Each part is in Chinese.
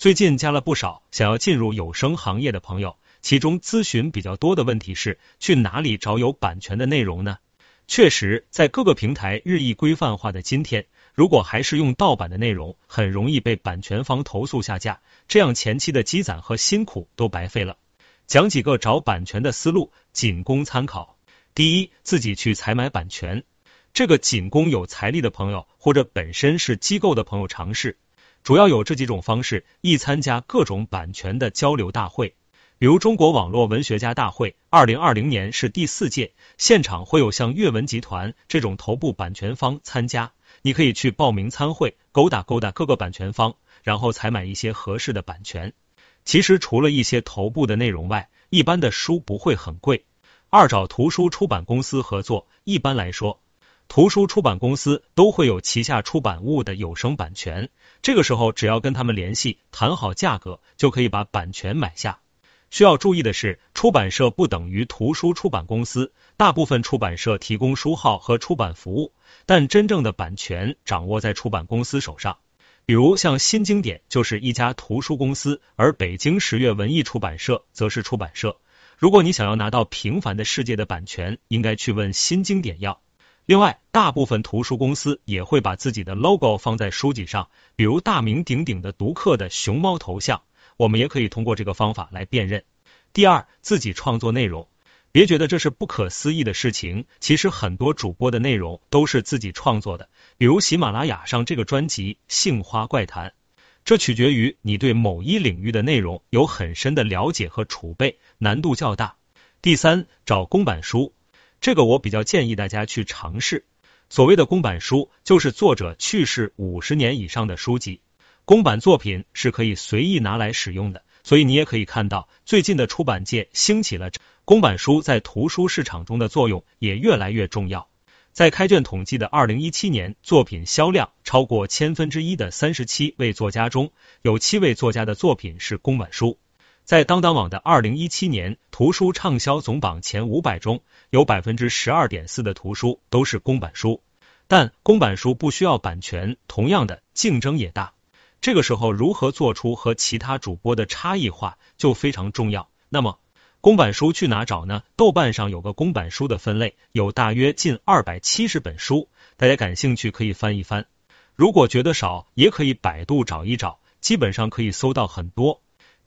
最近加了不少想要进入有声行业的朋友，其中咨询比较多的问题是去哪里找有版权的内容呢？确实，在各个平台日益规范化的今天，如果还是用盗版的内容，很容易被版权方投诉下架，这样前期的积攒和辛苦都白费了。讲几个找版权的思路，仅供参考。第一，自己去采买版权，这个仅供有财力的朋友或者本身是机构的朋友尝试。主要有这几种方式：一、参加各种版权的交流大会，比如中国网络文学家大会，二零二零年是第四届，现场会有像阅文集团这种头部版权方参加，你可以去报名参会，勾搭勾搭各个版权方，然后采买一些合适的版权。其实除了一些头部的内容外，一般的书不会很贵。二、找图书出版公司合作，一般来说。图书出版公司都会有旗下出版物的有声版权，这个时候只要跟他们联系，谈好价格，就可以把版权买下。需要注意的是，出版社不等于图书出版公司，大部分出版社提供书号和出版服务，但真正的版权掌握在出版公司手上。比如像新经典就是一家图书公司，而北京十月文艺出版社则是出版社。如果你想要拿到《平凡的世界》的版权，应该去问新经典要。另外，大部分图书公司也会把自己的 logo 放在书籍上，比如大名鼎鼎的读客的熊猫头像，我们也可以通过这个方法来辨认。第二，自己创作内容，别觉得这是不可思议的事情，其实很多主播的内容都是自己创作的，比如喜马拉雅上这个专辑《杏花怪谈》，这取决于你对某一领域的内容有很深的了解和储备，难度较大。第三，找公版书。这个我比较建议大家去尝试。所谓的公版书，就是作者去世五十年以上的书籍。公版作品是可以随意拿来使用的，所以你也可以看到，最近的出版界兴起了公版书在图书市场中的作用也越来越重要。在开卷统计的二零一七年，作品销量超过千分之一的三十七位作家中，有七位作家的作品是公版书。在当当网的二零一七年图书畅销总榜前五百中，有百分之十二点四的图书都是公版书，但公版书不需要版权，同样的竞争也大。这个时候，如何做出和其他主播的差异化就非常重要。那么，公版书去哪找呢？豆瓣上有个公版书的分类，有大约近二百七十本书，大家感兴趣可以翻一翻。如果觉得少，也可以百度找一找，基本上可以搜到很多。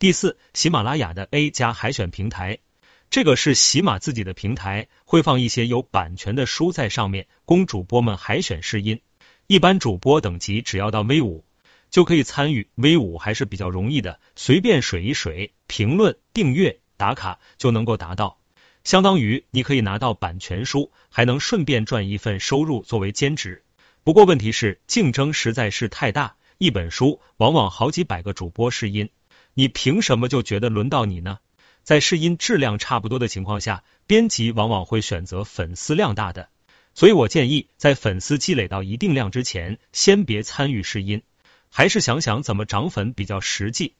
第四，喜马拉雅的 A 加海选平台，这个是喜马自己的平台，会放一些有版权的书在上面，供主播们海选试音。一般主播等级只要到 V 五就可以参与，V 五还是比较容易的，随便水一水，评论、订阅、打卡就能够达到，相当于你可以拿到版权书，还能顺便赚一份收入作为兼职。不过问题是竞争实在是太大，一本书往往好几百个主播试音。你凭什么就觉得轮到你呢？在试音质量差不多的情况下，编辑往往会选择粉丝量大的。所以我建议，在粉丝积累到一定量之前，先别参与试音，还是想想怎么涨粉比较实际。